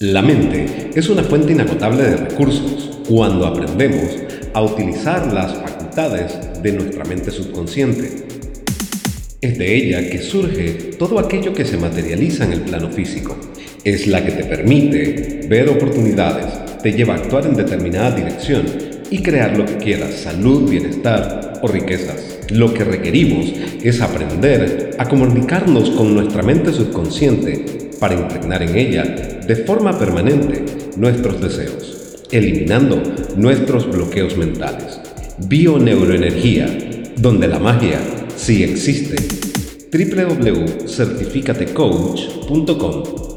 La mente es una fuente inagotable de recursos cuando aprendemos a utilizar las facultades de nuestra mente subconsciente. Es de ella que surge todo aquello que se materializa en el plano físico. Es la que te permite ver oportunidades, te lleva a actuar en determinada dirección y crear lo que quieras, salud, bienestar o riquezas. Lo que requerimos es aprender a comunicarnos con nuestra mente subconsciente para impregnar en ella de forma permanente nuestros deseos, eliminando nuestros bloqueos mentales. Bioneuroenergía, donde la magia sí existe. www.certificatecoach.com